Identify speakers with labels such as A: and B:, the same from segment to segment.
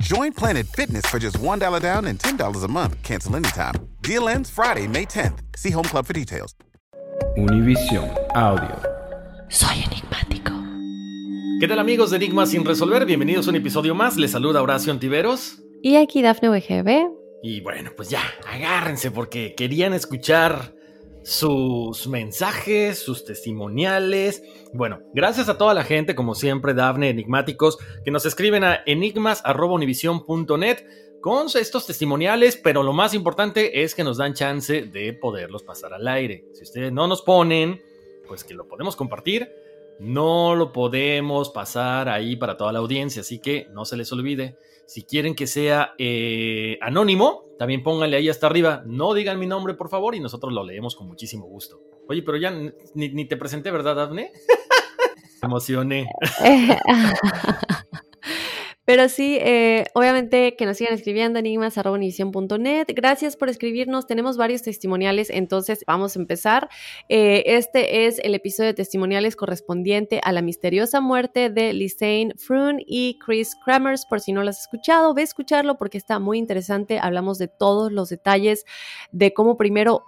A: Join Planet Fitness for just $1 down and $10 a month. Cancel anytime. Deal ends Friday, May 10th. See Home Club for details.
B: Univision Audio.
C: Soy enigmático.
D: ¿Qué tal amigos de Enigmas sin resolver? Bienvenidos a un episodio más. Les saluda Horacio Antiveros.
E: Y aquí Dafne WGB.
D: Y bueno, pues ya, agárrense porque querían escuchar sus mensajes, sus testimoniales. Bueno, gracias a toda la gente, como siempre, Dafne, enigmáticos, que nos escriben a enigmas.univision.net con estos testimoniales, pero lo más importante es que nos dan chance de poderlos pasar al aire. Si ustedes no nos ponen, pues que lo podemos compartir, no lo podemos pasar ahí para toda la audiencia, así que no se les olvide. Si quieren que sea eh, anónimo, también pónganle ahí hasta arriba, no digan mi nombre por favor y nosotros lo leemos con muchísimo gusto. Oye, pero ya ni, ni te presenté, ¿verdad, Daphne? Me emocioné.
E: Pero sí, eh, obviamente que nos sigan escribiendo enigmas.univision.net. Gracias por escribirnos. Tenemos varios testimoniales, entonces vamos a empezar. Eh, este es el episodio de testimoniales correspondiente a la misteriosa muerte de Lisanne Froon y Chris Kramers. Por si no lo has escuchado, ve a escucharlo porque está muy interesante. Hablamos de todos los detalles de cómo primero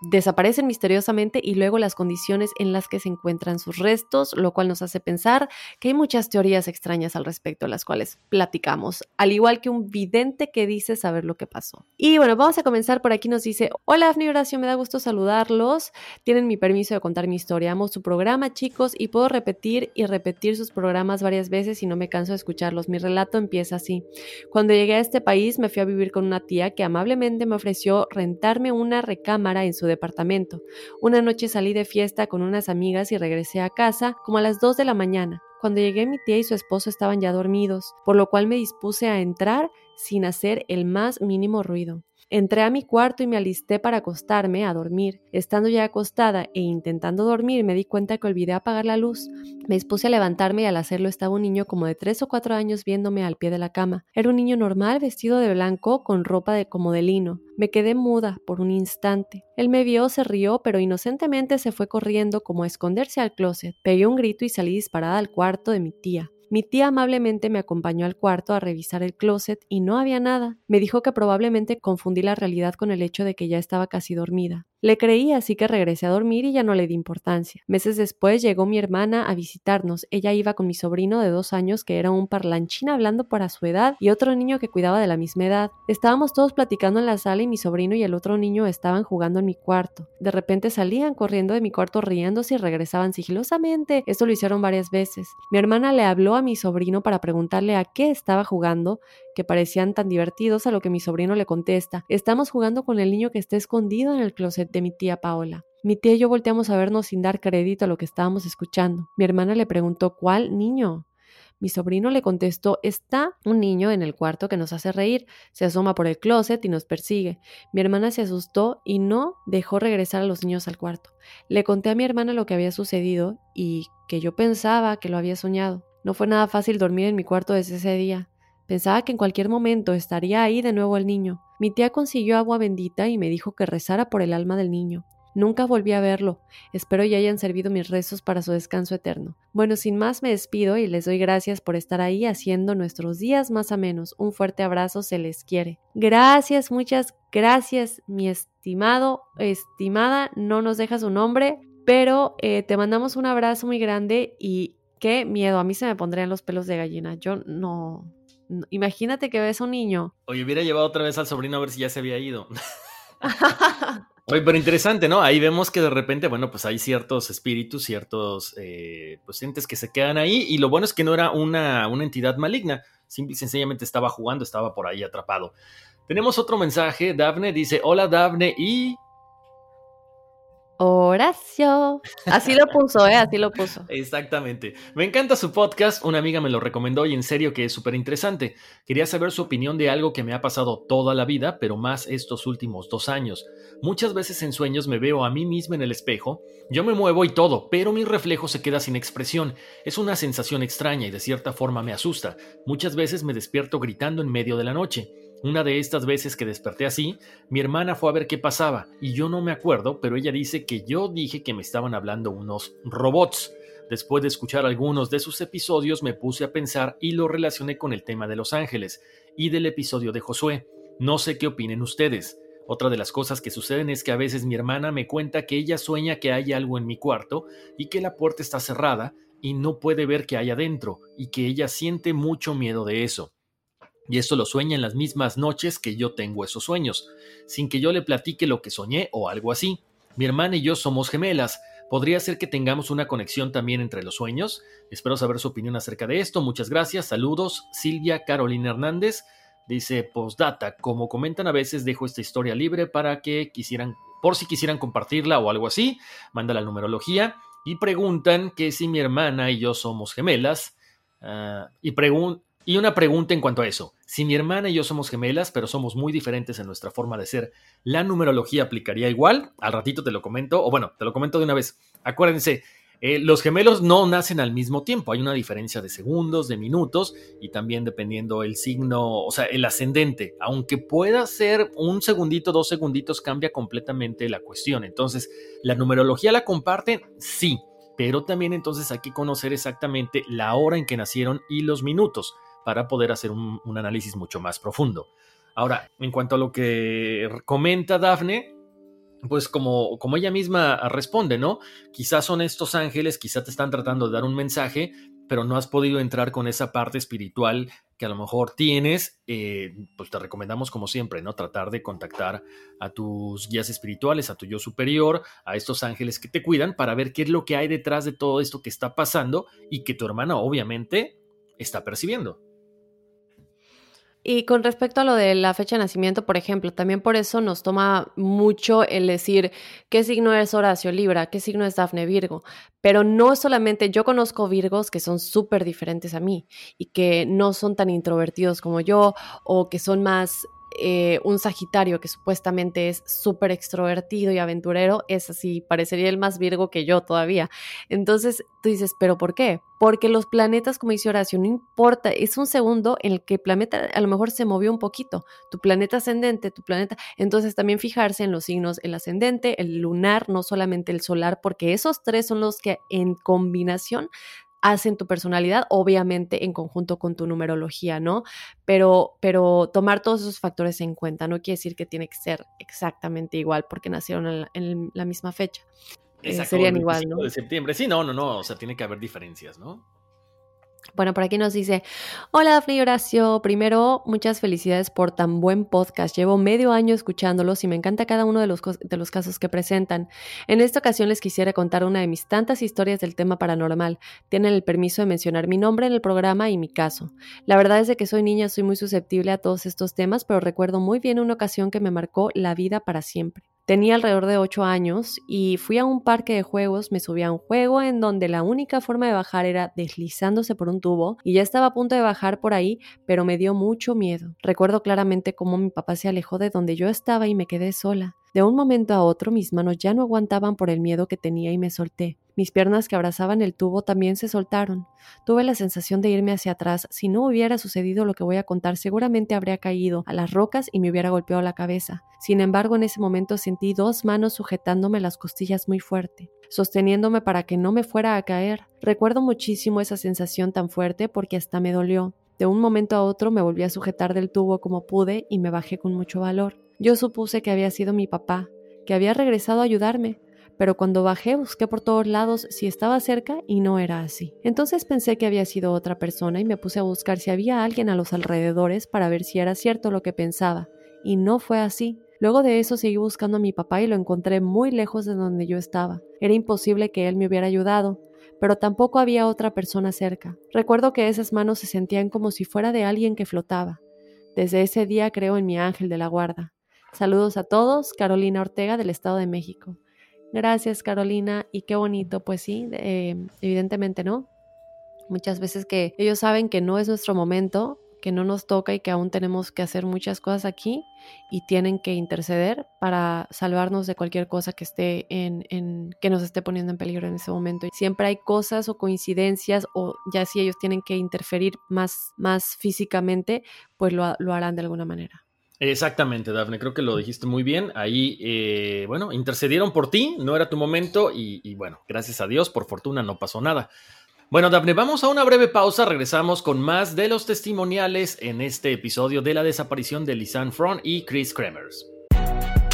E: desaparecen misteriosamente y luego las condiciones en las que se encuentran sus restos, lo cual nos hace pensar que hay muchas teorías extrañas al respecto, las cuales platicamos, al igual que un vidente que dice saber lo que pasó. Y bueno, vamos a comenzar por aquí, nos dice, hola Afni Horacio, me da gusto saludarlos, tienen mi permiso de contar mi historia, amo su programa chicos y puedo repetir y repetir sus programas varias veces y no me canso de escucharlos, mi relato empieza así. Cuando llegué a este país me fui a vivir con una tía que amablemente me ofreció rentarme una recámara en su departamento. Una noche salí de fiesta con unas amigas y regresé a casa como a las 2 de la mañana. Cuando llegué mi tía y su esposo estaban ya dormidos, por lo cual me dispuse a entrar sin hacer el más mínimo ruido. Entré a mi cuarto y me alisté para acostarme a dormir. Estando ya acostada e intentando dormir, me di cuenta que olvidé apagar la luz. Me dispuse a levantarme y al hacerlo estaba un niño como de tres o cuatro años viéndome al pie de la cama. Era un niño normal vestido de blanco con ropa de como de lino. Me quedé muda por un instante. Él me vio, se rió, pero inocentemente se fue corriendo como a esconderse al closet. Pegué un grito y salí disparada al cuarto de mi tía. Mi tía amablemente me acompañó al cuarto a revisar el closet y no había nada. Me dijo que probablemente confundí la realidad con el hecho de que ya estaba casi dormida. Le creí, así que regresé a dormir y ya no le di importancia. Meses después llegó mi hermana a visitarnos. Ella iba con mi sobrino de dos años, que era un parlanchín hablando para su edad, y otro niño que cuidaba de la misma edad. Estábamos todos platicando en la sala y mi sobrino y el otro niño estaban jugando en mi cuarto. De repente salían corriendo de mi cuarto riéndose y regresaban sigilosamente. Esto lo hicieron varias veces. Mi hermana le habló a mi sobrino para preguntarle a qué estaba jugando, que parecían tan divertidos, a lo que mi sobrino le contesta, estamos jugando con el niño que está escondido en el closet de mi tía Paola. Mi tía y yo volteamos a vernos sin dar crédito a lo que estábamos escuchando. Mi hermana le preguntó ¿cuál niño? Mi sobrino le contestó, está un niño en el cuarto que nos hace reír, se asoma por el closet y nos persigue. Mi hermana se asustó y no dejó regresar a los niños al cuarto. Le conté a mi hermana lo que había sucedido y que yo pensaba que lo había soñado. No fue nada fácil dormir en mi cuarto desde ese día. Pensaba que en cualquier momento estaría ahí de nuevo el niño. Mi tía consiguió agua bendita y me dijo que rezara por el alma del niño. Nunca volví a verlo. Espero ya hayan servido mis rezos para su descanso eterno. Bueno, sin más me despido y les doy gracias por estar ahí haciendo nuestros días más amenos. Un fuerte abrazo, se les quiere. Gracias, muchas gracias, mi estimado, estimada, no nos deja su nombre, pero eh, te mandamos un abrazo muy grande y qué miedo, a mí se me pondrían los pelos de gallina. Yo no, Imagínate que ves a un niño.
D: Oye, hubiera llevado otra vez al sobrino a ver si ya se había ido. Oye, pero interesante, ¿no? Ahí vemos que de repente, bueno, pues hay ciertos espíritus, ciertos eh, pues, entes que se quedan ahí. Y lo bueno es que no era una, una entidad maligna. Simple y sencillamente estaba jugando, estaba por ahí atrapado. Tenemos otro mensaje. Dafne dice: Hola, Dafne. Y
E: Horacio. Así lo puso, ¿eh? Así lo puso.
D: Exactamente. Me encanta su podcast. Una amiga me lo recomendó y en serio que es súper interesante. Quería saber su opinión de algo que me ha pasado toda la vida, pero más estos últimos dos años. Muchas veces en sueños me veo a mí misma en el espejo. Yo me muevo y todo, pero mi reflejo se queda sin expresión. Es una sensación extraña y de cierta forma me asusta. Muchas veces me despierto gritando en medio de la noche. Una de estas veces que desperté así, mi hermana fue a ver qué pasaba, y yo no me acuerdo, pero ella dice que yo dije que me estaban hablando unos robots. Después de escuchar algunos de sus episodios me puse a pensar y lo relacioné con el tema de Los Ángeles y del episodio de Josué. No sé qué opinen ustedes. Otra de las cosas que suceden es que a veces mi hermana me cuenta que ella sueña que hay algo en mi cuarto y que la puerta está cerrada y no puede ver qué hay adentro y que ella siente mucho miedo de eso. Y esto lo sueña en las mismas noches que yo tengo esos sueños, sin que yo le platique lo que soñé o algo así. Mi hermana y yo somos gemelas. ¿Podría ser que tengamos una conexión también entre los sueños? Espero saber su opinión acerca de esto. Muchas gracias. Saludos. Silvia Carolina Hernández dice postdata. Como comentan a veces, dejo esta historia libre para que quisieran, por si quisieran compartirla o algo así. Manda la numerología y preguntan que si mi hermana y yo somos gemelas. Ah, y preguntan y una pregunta en cuanto a eso. Si mi hermana y yo somos gemelas, pero somos muy diferentes en nuestra forma de ser, ¿la numerología aplicaría igual? Al ratito te lo comento, o bueno, te lo comento de una vez. Acuérdense, eh, los gemelos no nacen al mismo tiempo, hay una diferencia de segundos, de minutos y también dependiendo el signo, o sea, el ascendente. Aunque pueda ser un segundito, dos segunditos, cambia completamente la cuestión. Entonces, ¿la numerología la comparten? Sí, pero también entonces hay que conocer exactamente la hora en que nacieron y los minutos para poder hacer un, análisis mucho más profundo. Ahora, en cuanto a lo que comenta Dafne, pues como, como ella misma responde, ¿no? Quizás son estos ángeles, quizás te están tratando de dar un mensaje, pero no has podido entrar con esa parte espiritual que a lo mejor tienes, eh, pues te recomendamos como siempre, ¿no? Tratar de contactar a tus guías espirituales, a tu yo superior, a estos ángeles que te cuidan para ver qué es lo que hay detrás de todo esto que está pasando y que tu hermana obviamente está percibiendo.
E: Y con respecto a lo de la fecha de nacimiento, por ejemplo, también por eso nos toma mucho el decir qué signo es Horacio Libra, qué signo es Dafne Virgo. Pero no solamente, yo conozco Virgos que son súper diferentes a mí y que no son tan introvertidos como yo o que son más eh, un Sagitario que supuestamente es súper extrovertido y aventurero, es así, parecería el más Virgo que yo todavía. Entonces tú dices, ¿pero por qué? Porque los planetas, como dice Horacio, no importa, es un segundo en el que el planeta a lo mejor se movió un poquito. Tu planeta ascendente, tu planeta. Entonces también fijarse en los signos, el ascendente, el lunar, no solamente el solar, porque esos tres son los que en combinación hacen tu personalidad, obviamente en conjunto con tu numerología, ¿no? Pero, pero tomar todos esos factores en cuenta no quiere decir que tiene que ser exactamente igual porque nacieron en la, misma fecha.
D: Eh, serían igual, ¿no? De septiembre. Sí, no, no, no, o sea, tiene que haber diferencias, ¿no?
E: Bueno, por aquí nos dice, hola Dafne y Horacio, primero muchas felicidades por tan buen podcast, llevo medio año escuchándolos y me encanta cada uno de los, de los casos que presentan. En esta ocasión les quisiera contar una de mis tantas historias del tema paranormal. Tienen el permiso de mencionar mi nombre en el programa y mi caso. La verdad es de que soy niña, soy muy susceptible a todos estos temas, pero recuerdo muy bien una ocasión que me marcó la vida para siempre. Tenía alrededor de 8 años y fui a un parque de juegos, me subí a un juego en donde la única forma de bajar era deslizándose por un tubo y ya estaba a punto de bajar por ahí, pero me dio mucho miedo. Recuerdo claramente cómo mi papá se alejó de donde yo estaba y me quedé sola. De un momento a otro mis manos ya no aguantaban por el miedo que tenía y me solté. Mis piernas que abrazaban el tubo también se soltaron. Tuve la sensación de irme hacia atrás. Si no hubiera sucedido lo que voy a contar, seguramente habría caído a las rocas y me hubiera golpeado la cabeza. Sin embargo, en ese momento sentí dos manos sujetándome las costillas muy fuerte, sosteniéndome para que no me fuera a caer. Recuerdo muchísimo esa sensación tan fuerte porque hasta me dolió. De un momento a otro me volví a sujetar del tubo como pude y me bajé con mucho valor. Yo supuse que había sido mi papá, que había regresado a ayudarme, pero cuando bajé busqué por todos lados si estaba cerca y no era así. Entonces pensé que había sido otra persona y me puse a buscar si había alguien a los alrededores para ver si era cierto lo que pensaba, y no fue así. Luego de eso seguí buscando a mi papá y lo encontré muy lejos de donde yo estaba. Era imposible que él me hubiera ayudado, pero tampoco había otra persona cerca. Recuerdo que esas manos se sentían como si fuera de alguien que flotaba. Desde ese día creo en mi ángel de la guarda. Saludos a todos, Carolina Ortega del Estado de México. Gracias, Carolina. Y qué bonito, pues sí, eh, evidentemente no. Muchas veces que ellos saben que no es nuestro momento, que no nos toca y que aún tenemos que hacer muchas cosas aquí y tienen que interceder para salvarnos de cualquier cosa que esté en, en, que nos esté poniendo en peligro en ese momento. Siempre hay cosas o coincidencias o ya si ellos tienen que interferir más, más físicamente, pues lo, lo harán de alguna manera.
D: Exactamente, Dafne, creo que lo dijiste muy bien. Ahí, eh, bueno, intercedieron por ti, no era tu momento y, bueno, gracias a Dios, por fortuna no pasó nada. Bueno, Dafne, vamos a una breve pausa, regresamos con más de los testimoniales en este episodio de la desaparición de Lisanne Front y Chris Kremers.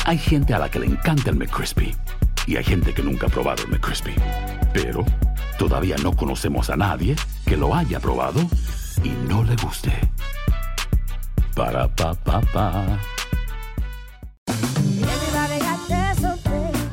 F: Hay gente a la que le encanta el McCrispy y hay gente que nunca ha probado el McCrispy, pero todavía no conocemos a nadie que lo haya probado y no le guste. Para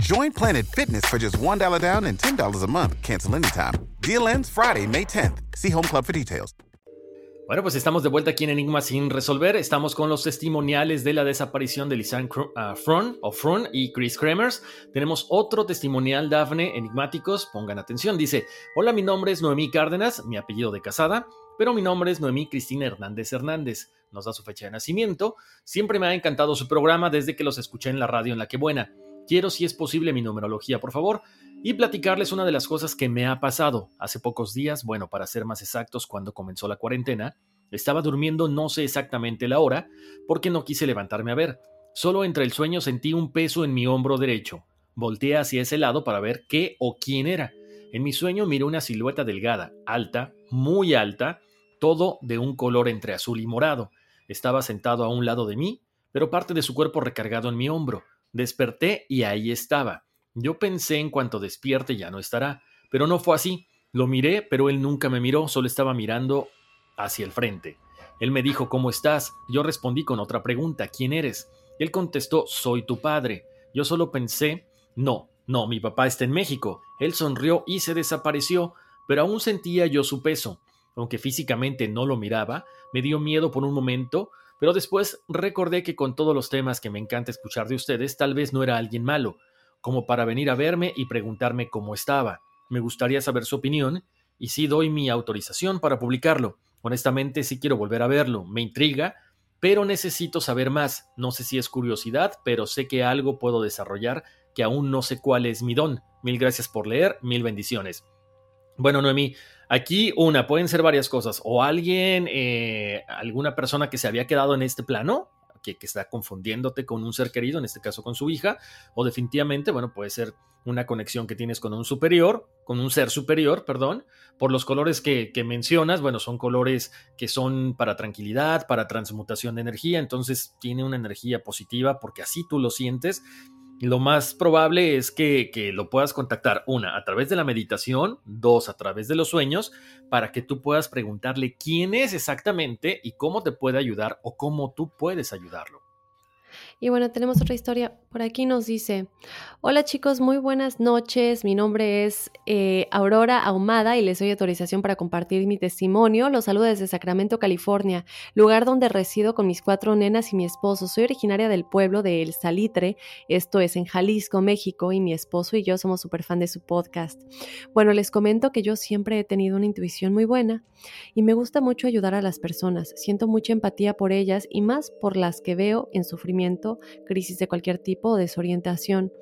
A: Join Planet Fitness for just $1 down and $10 a month. Cancel anytime. Deal ends Friday, May 10th. See Home Club for details.
D: Bueno, pues estamos de vuelta aquí en Enigma sin resolver. Estamos con los testimoniales de la desaparición de Lisanne uh, Front o Front y Chris Kremers. Tenemos otro testimonial, Dafne, enigmáticos. Pongan atención. Dice: Hola, mi nombre es Noemí Cárdenas, mi apellido de casada, pero mi nombre es Noemí Cristina Hernández Hernández. Nos da su fecha de nacimiento. Siempre me ha encantado su programa desde que los escuché en la radio en La Que Buena. Quiero, si es posible, mi numerología, por favor, y platicarles una de las cosas que me ha pasado. Hace pocos días, bueno, para ser más exactos, cuando comenzó la cuarentena, estaba durmiendo no sé exactamente la hora, porque no quise levantarme a ver. Solo entre el sueño sentí un peso en mi hombro derecho. Volteé hacia ese lado para ver qué o quién era. En mi sueño miré una silueta delgada, alta, muy alta, todo de un color entre azul y morado. Estaba sentado a un lado de mí, pero parte de su cuerpo recargado en mi hombro. Desperté y ahí estaba. Yo pensé en cuanto despierte ya no estará, pero no fue así. Lo miré, pero él nunca me miró, solo estaba mirando hacia el frente. Él me dijo ¿Cómo estás? Yo respondí con otra pregunta ¿Quién eres? Él contestó Soy tu padre. Yo solo pensé No, no, mi papá está en México. Él sonrió y se desapareció, pero aún sentía yo su peso. Aunque físicamente no lo miraba, me dio miedo por un momento, pero después recordé que con todos los temas que me encanta escuchar de ustedes, tal vez no era alguien malo, como para venir a verme y preguntarme cómo estaba. Me gustaría saber su opinión y si doy mi autorización para publicarlo. Honestamente, sí quiero volver a verlo, me intriga, pero necesito saber más. No sé si es curiosidad, pero sé que algo puedo desarrollar que aún no sé cuál es mi don. Mil gracias por leer, mil bendiciones. Bueno, Noemí, aquí una, pueden ser varias cosas. O alguien, eh, alguna persona que se había quedado en este plano, que, que, está confundiéndote con un ser querido, en este caso con su hija, o definitivamente, bueno, puede ser una conexión que tienes con un superior, con un ser superior, perdón, por los colores que, que mencionas, bueno, son colores que son para tranquilidad, para transmutación de energía, entonces tiene una energía positiva porque así tú lo sientes lo más probable es que, que, lo puedas contactar, una, a través de la meditación, dos, a través de los sueños, para que tú puedas preguntarle quién es exactamente y cómo te puede ayudar o cómo tú puedes ayudarlo.
E: Y bueno, tenemos otra historia. Por aquí nos dice, hola chicos, muy buenas noches. Mi nombre es eh, Aurora Ahumada y les doy autorización para compartir mi testimonio. Los saludo desde Sacramento, California, lugar donde resido con mis cuatro nenas y mi esposo. Soy originaria del pueblo de El Salitre, esto es en Jalisco, México, y mi esposo y yo somos súper fan de su podcast. Bueno, les comento que yo siempre he tenido una intuición muy buena y me gusta mucho ayudar a las personas. Siento mucha empatía por ellas y más por las que veo en sufrimiento, crisis de cualquier tipo o desorientación.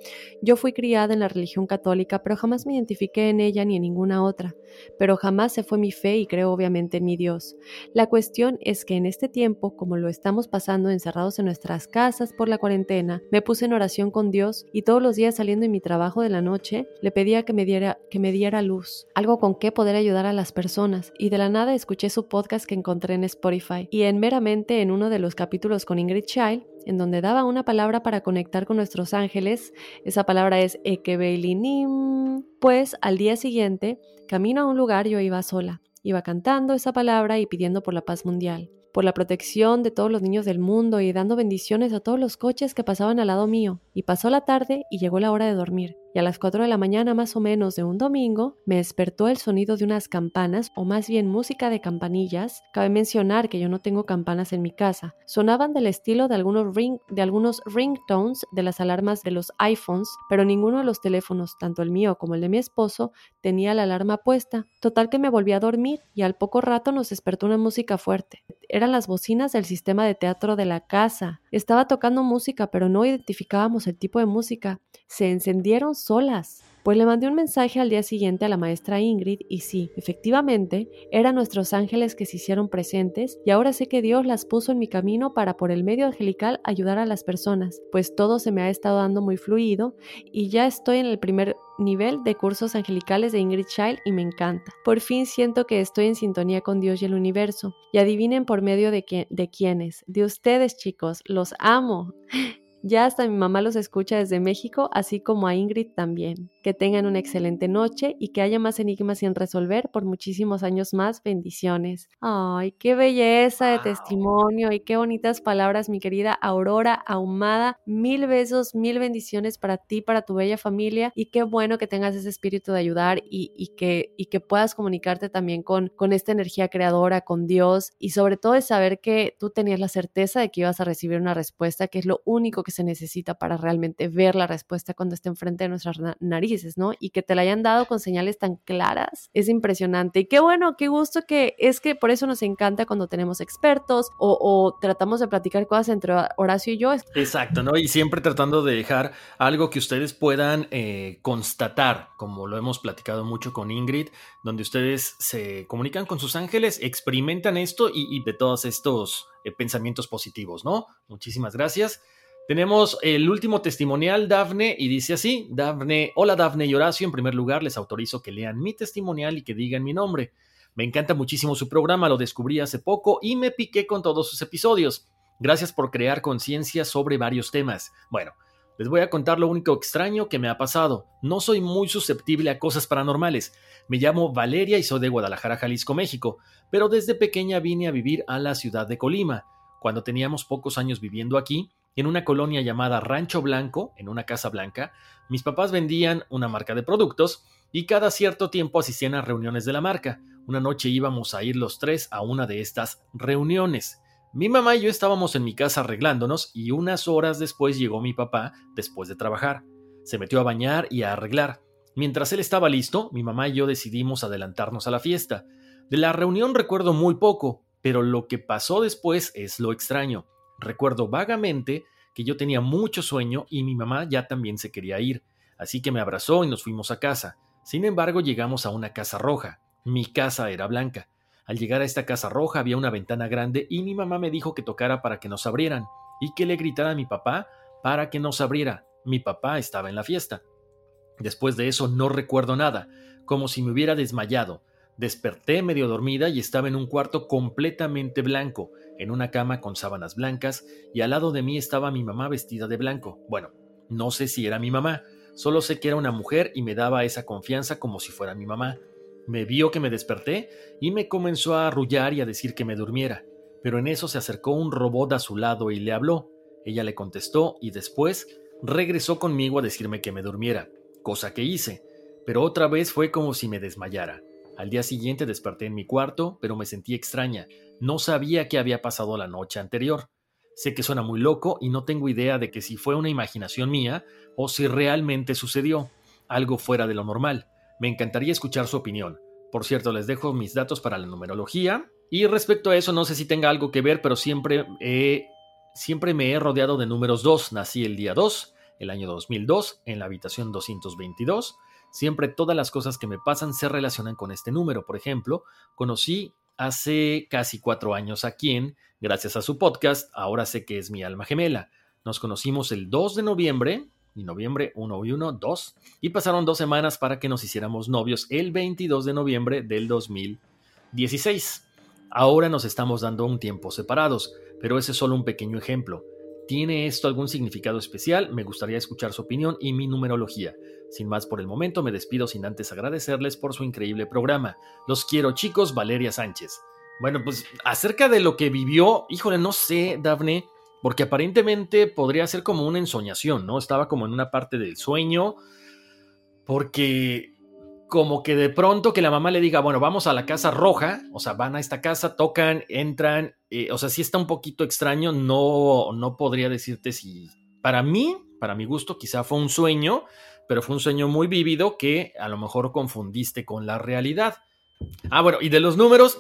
E: Yo fui criada en la religión católica, pero jamás me identifiqué en ella ni en ninguna otra. Pero jamás se fue mi fe y creo obviamente en mi Dios. La cuestión es que en este tiempo, como lo estamos pasando encerrados en nuestras casas por la cuarentena, me puse en oración con Dios y todos los días saliendo de mi trabajo de la noche le pedía que me diera que me diera luz, algo con que poder ayudar a las personas y de la nada escuché su podcast que encontré en Spotify y en meramente en uno de los capítulos con Ingrid Child en donde daba una palabra para conectar con nuestros ángeles. Esa palabra es Ekebelinim. Pues al día siguiente, camino a un lugar, yo iba sola. Iba cantando esa palabra y pidiendo por la paz mundial, por la protección de todos los niños del mundo y dando bendiciones a todos los coches que pasaban al lado mío. Y pasó la tarde y llegó la hora de dormir y a las 4 de la mañana más o menos de un domingo me despertó el sonido de unas campanas o más bien música de campanillas. Cabe mencionar que yo no tengo campanas en mi casa. Sonaban del estilo de algunos, ring, de algunos ringtones de las alarmas de los iPhones, pero ninguno de los teléfonos, tanto el mío como el de mi esposo, tenía la alarma puesta. Total que me volví a dormir y al poco rato nos despertó una música fuerte. Eran las bocinas del sistema de teatro de la casa. Estaba tocando música, pero no identificábamos el tipo de música. Se encendieron solas. Pues le mandé un mensaje al día siguiente a la maestra Ingrid y sí, efectivamente, eran nuestros ángeles que se hicieron presentes y ahora sé que Dios las puso en mi camino para por el medio angelical ayudar a las personas, pues todo se me ha estado dando muy fluido y ya estoy en el primer nivel de cursos angelicales de Ingrid Child y me encanta. Por fin siento que estoy en sintonía con Dios y el universo. Y adivinen por medio de, de quiénes. De ustedes, chicos. Los amo. Ya hasta mi mamá los escucha desde México, así como a Ingrid también. Que tengan una excelente noche y que haya más enigmas sin resolver por muchísimos años más. Bendiciones. Ay, qué belleza de testimonio y qué bonitas palabras, mi querida Aurora Ahumada. Mil besos, mil bendiciones para ti, para tu bella familia y qué bueno que tengas ese espíritu de ayudar y, y que, y que puedas comunicarte también con, con esta energía creadora, con Dios y sobre todo de saber que tú tenías la certeza de que ibas a recibir una respuesta, que es lo único que se necesita para realmente ver la respuesta cuando esté enfrente de nuestras narices, ¿no? Y que te la hayan dado con señales tan claras, es impresionante. Y qué bueno, qué gusto que es que por eso nos encanta cuando tenemos expertos o, tratamos de platicar cosas entre Horacio y yo.
D: Exacto, ¿no? Y siempre tratando de dejar algo que ustedes puedan eh, constatar, como lo hemos platicado mucho con Ingrid, donde ustedes se comunican con sus ángeles, experimentan esto y, y de todos estos eh, pensamientos positivos, ¿no? Muchísimas gracias. Tenemos el último testimonial, Dafne, y dice así, Dafne, hola Dafne y Horacio, en primer lugar les autorizo que lean mi testimonial y que digan mi nombre. Me encanta muchísimo su programa, lo descubrí hace poco y me piqué con todos sus episodios. Gracias por crear conciencia sobre varios temas. Bueno, les voy a contar lo único extraño que me ha pasado. No soy muy susceptible a cosas paranormales. Me llamo Valeria y soy de Guadalajara, Jalisco, México, pero desde pequeña vine a vivir a la ciudad de Colima. Cuando teníamos pocos años viviendo aquí, en una colonia llamada Rancho Blanco, en una casa blanca, mis papás vendían una marca de productos y cada cierto tiempo asistían a reuniones de la marca. Una noche íbamos a ir los tres a una de estas reuniones. Mi mamá y yo estábamos en mi casa arreglándonos y unas horas después llegó mi papá después de trabajar. Se metió a bañar y a arreglar. Mientras él estaba listo, mi mamá y yo decidimos adelantarnos a la fiesta. De la reunión recuerdo muy poco, pero lo que pasó después es lo extraño. Recuerdo vagamente que yo tenía mucho sueño y mi mamá ya también se quería ir, así que me abrazó y nos fuimos a casa. Sin embargo, llegamos a una casa roja. Mi casa era blanca. Al llegar a esta casa roja había una ventana grande y mi mamá me dijo que tocara para que nos abrieran y que le gritara a mi papá para que nos abriera. Mi papá estaba en la fiesta. Después de eso no recuerdo nada, como si me hubiera desmayado. Desperté medio dormida y estaba en un cuarto completamente blanco, en una cama con sábanas blancas, y al lado de mí estaba mi mamá vestida de blanco. Bueno, no sé si era mi mamá, solo sé que era una mujer y me daba esa confianza como si fuera mi mamá. Me vio que me desperté y me comenzó a arrullar y a decir que me durmiera, pero en eso se acercó un robot a su lado y le habló. Ella le contestó y después regresó conmigo a decirme que me durmiera, cosa que hice, pero otra vez fue como si me desmayara. Al día siguiente desperté en mi cuarto, pero me sentí extraña. No sabía qué había pasado la noche anterior. Sé que suena muy loco y no tengo idea de que si fue una imaginación mía o si realmente sucedió, algo fuera de lo normal. Me encantaría escuchar su opinión. Por cierto, les dejo mis datos para la numerología. Y respecto a eso, no sé si tenga algo que ver, pero siempre, siempre me he rodeado de números 2. Nací el día 2, el año 2002, en la habitación 222. Siempre todas las cosas que me pasan se relacionan con este número. Por ejemplo, conocí hace casi cuatro años a quien, gracias a su podcast, ahora sé que es mi alma gemela. Nos conocimos el 2 de noviembre y noviembre 1 y 1, 2, y pasaron dos semanas para que nos hiciéramos novios el 22 de noviembre del 2016. Ahora nos estamos dando un tiempo separados, pero ese es solo un pequeño ejemplo. ¿Tiene esto algún significado especial? Me gustaría escuchar su opinión y mi numerología. Sin más por el momento, me despido sin antes agradecerles por su increíble programa. Los quiero chicos, Valeria Sánchez. Bueno, pues acerca de lo que vivió, híjole, no sé, Dafne, porque aparentemente podría ser como una ensoñación, ¿no? Estaba como en una parte del sueño, porque como que de pronto que la mamá le diga, bueno, vamos a la casa roja, o sea, van a esta casa, tocan, entran, eh, o sea, sí está un poquito extraño, no, no podría decirte si, para mí, para mi gusto, quizá fue un sueño, pero fue un sueño muy vívido que a lo mejor confundiste con la realidad. Ah, bueno, y de los números,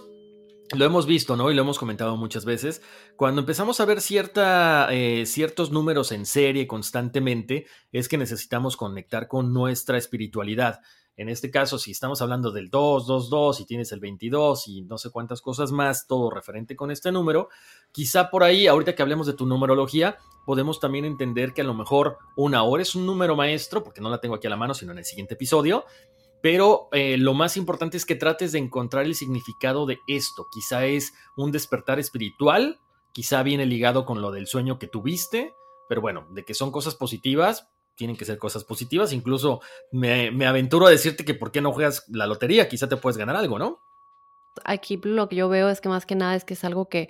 D: lo hemos visto, ¿no? Y lo hemos comentado muchas veces. Cuando empezamos a ver cierta, eh, ciertos números en serie constantemente, es que necesitamos conectar con nuestra espiritualidad. En este caso, si estamos hablando del 2, 2, 2 y tienes el 22 y no sé cuántas cosas más, todo referente con este número, quizá por ahí, ahorita que hablemos de tu numerología, podemos también entender que a lo mejor una hora es un número maestro, porque no la tengo aquí a la mano, sino en el siguiente episodio, pero eh, lo más importante es que trates de encontrar el significado de esto. Quizá es un despertar espiritual, quizá viene ligado con lo del sueño que tuviste, pero bueno, de que son cosas positivas, tienen que ser cosas positivas. Incluso me, me aventuro a decirte que por qué no juegas la lotería, quizá te puedes ganar algo, ¿no?
E: Aquí lo que yo veo es que más que nada es que es algo que,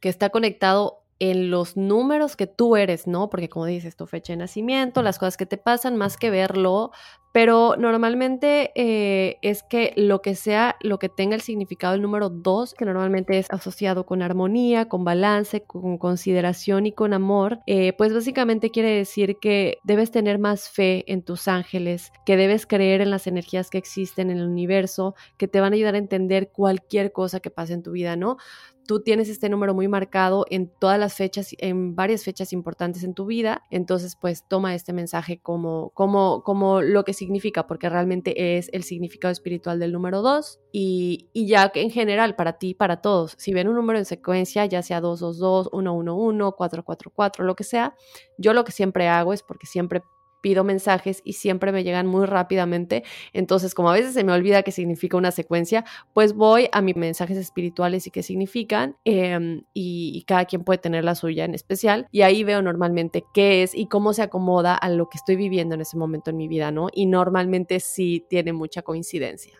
E: que está conectado en los números que tú eres, ¿no? Porque como dices, tu fecha de nacimiento, las cosas que te pasan, más que verlo, pero normalmente eh, es que lo que sea, lo que tenga el significado del número 2, que normalmente es asociado con armonía, con balance, con consideración y con amor, eh, pues básicamente quiere decir que debes tener más fe en tus ángeles, que debes creer en las energías que existen en el universo, que te van a ayudar a entender cualquier cosa que pase en tu vida, ¿no? Tú tienes este número muy marcado en todas las fechas, en varias fechas importantes en tu vida, entonces pues toma este mensaje como, como, como lo que significa, porque realmente es el significado espiritual del número 2 y, y ya en general para ti, para todos, si ven un número en secuencia, ya sea 222, 111, 444, lo que sea, yo lo que siempre hago es porque siempre pido mensajes y siempre me llegan muy rápidamente. Entonces, como a veces se me olvida qué significa una secuencia, pues voy a mis mensajes espirituales y qué significan em, y, cada quien puede tener la suya en especial y ahí veo normalmente qué es y cómo se acomoda a lo que estoy viviendo en ese momento en mi vida, ¿no? Y normalmente sí tiene mucha coincidencia.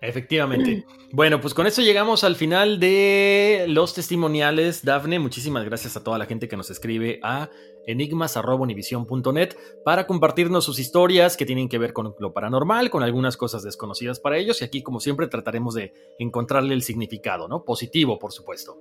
D: Efectivamente. Bueno, pues con eso llegamos al final de los testimoniales. Dafne, muchísimas gracias a toda la gente que nos escribe a enigmas.univision.net para compartirnos sus historias que tienen que ver con lo paranormal, con algunas cosas desconocidas para ellos y aquí como siempre trataremos de encontrarle el significado, ¿no? Positivo, por supuesto.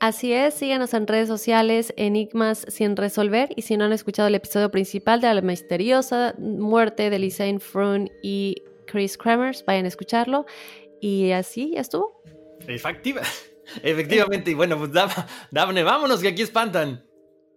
E: Así es, síganos en redes sociales, Enigmas sin resolver. Y si no han escuchado el episodio principal de la misteriosa muerte de Lisanne Frun y Chris Kremers, vayan a escucharlo. Y así ya estuvo.
D: Efectiva, efectivamente. Y bueno, pues Dafne, vámonos que aquí espantan.